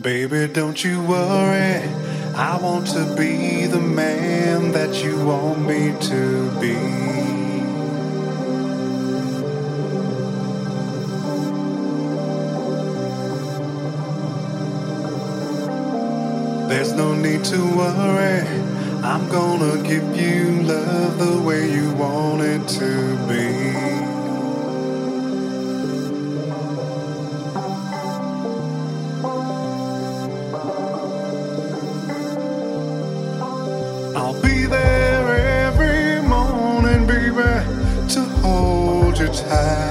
Baby, don't you worry. I want to be the man that you want me to be. There's no need to worry. I'm gonna give you love the way you want it to be. Hold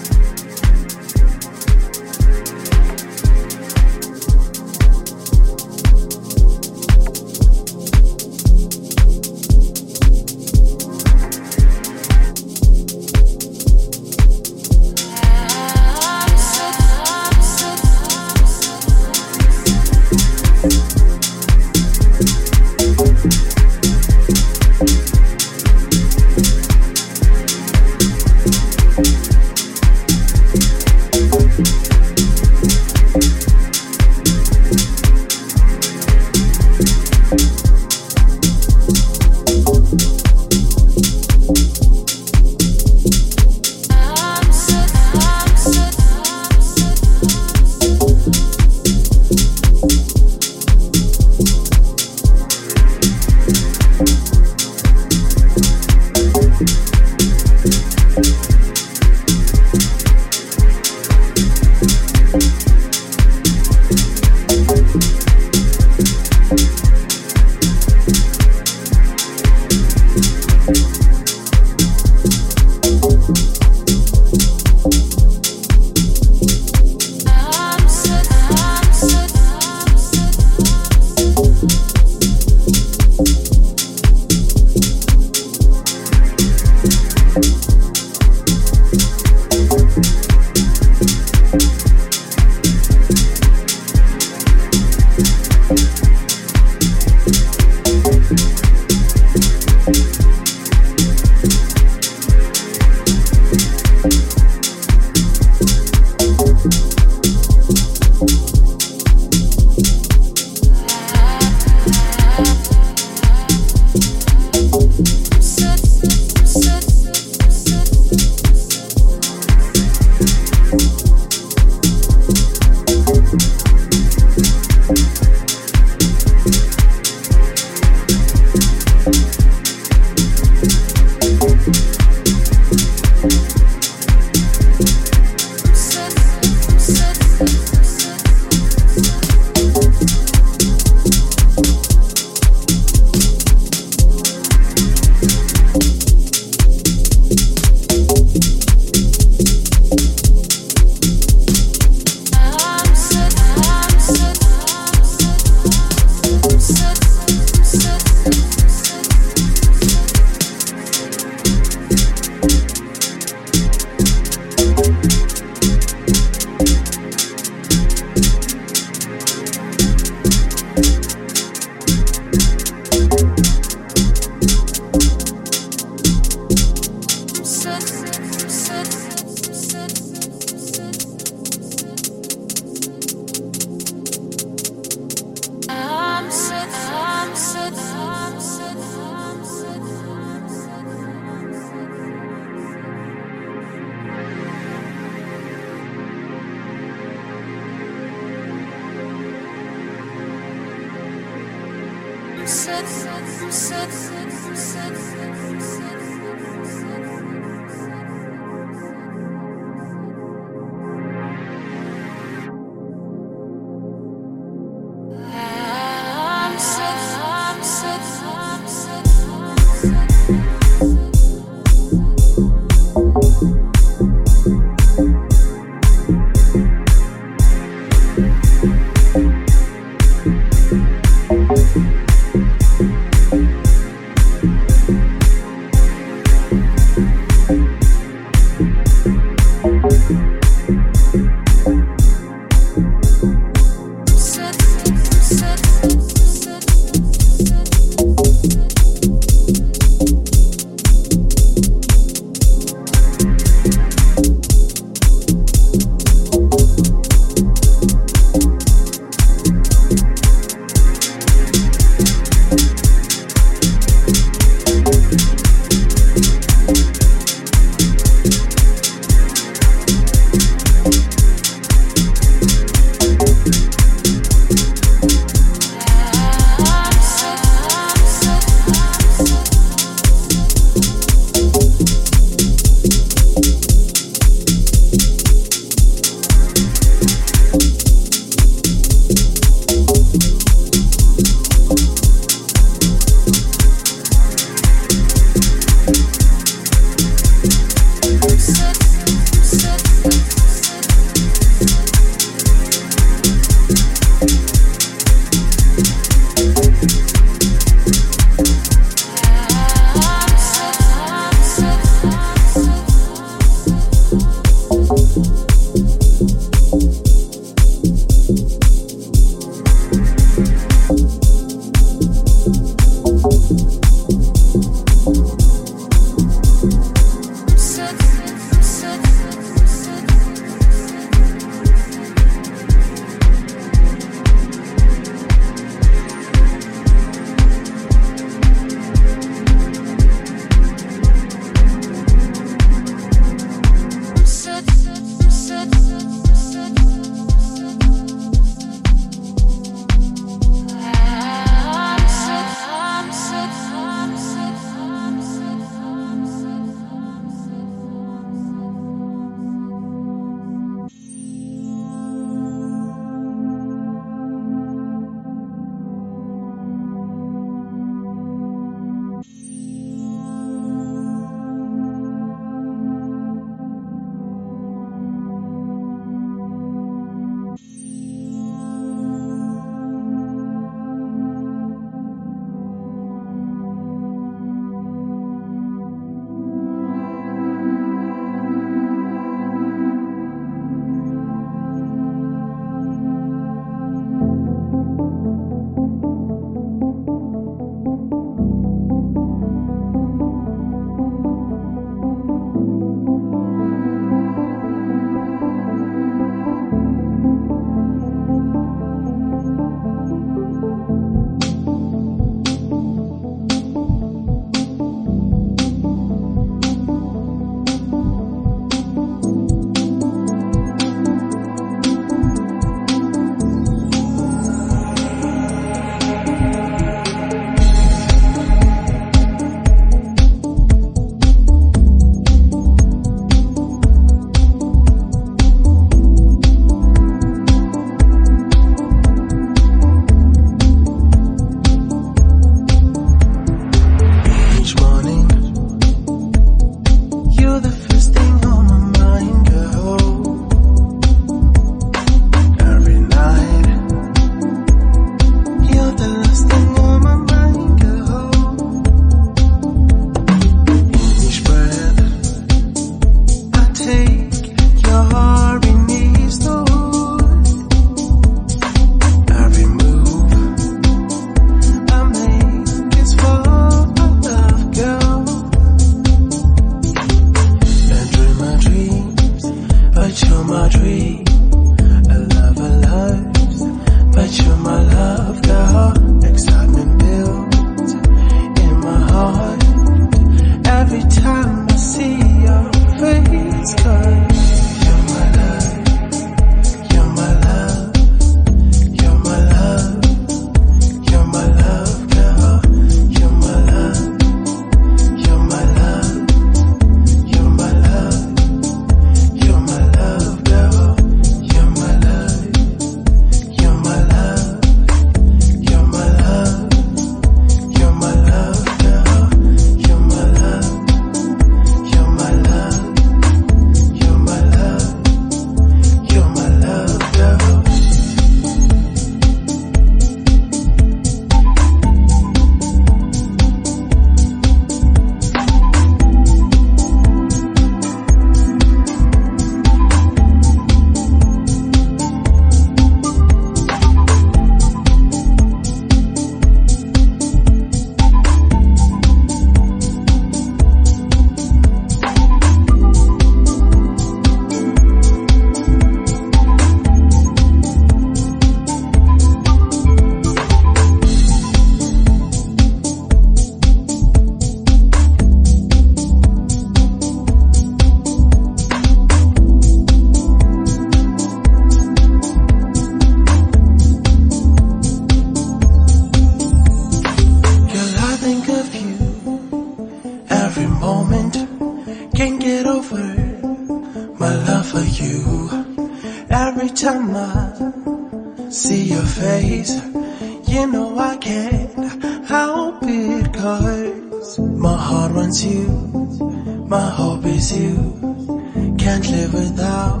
you. Can't live without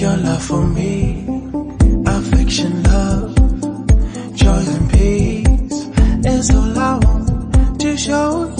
your love for me. Affection, love, joy and peace is all I want to show you.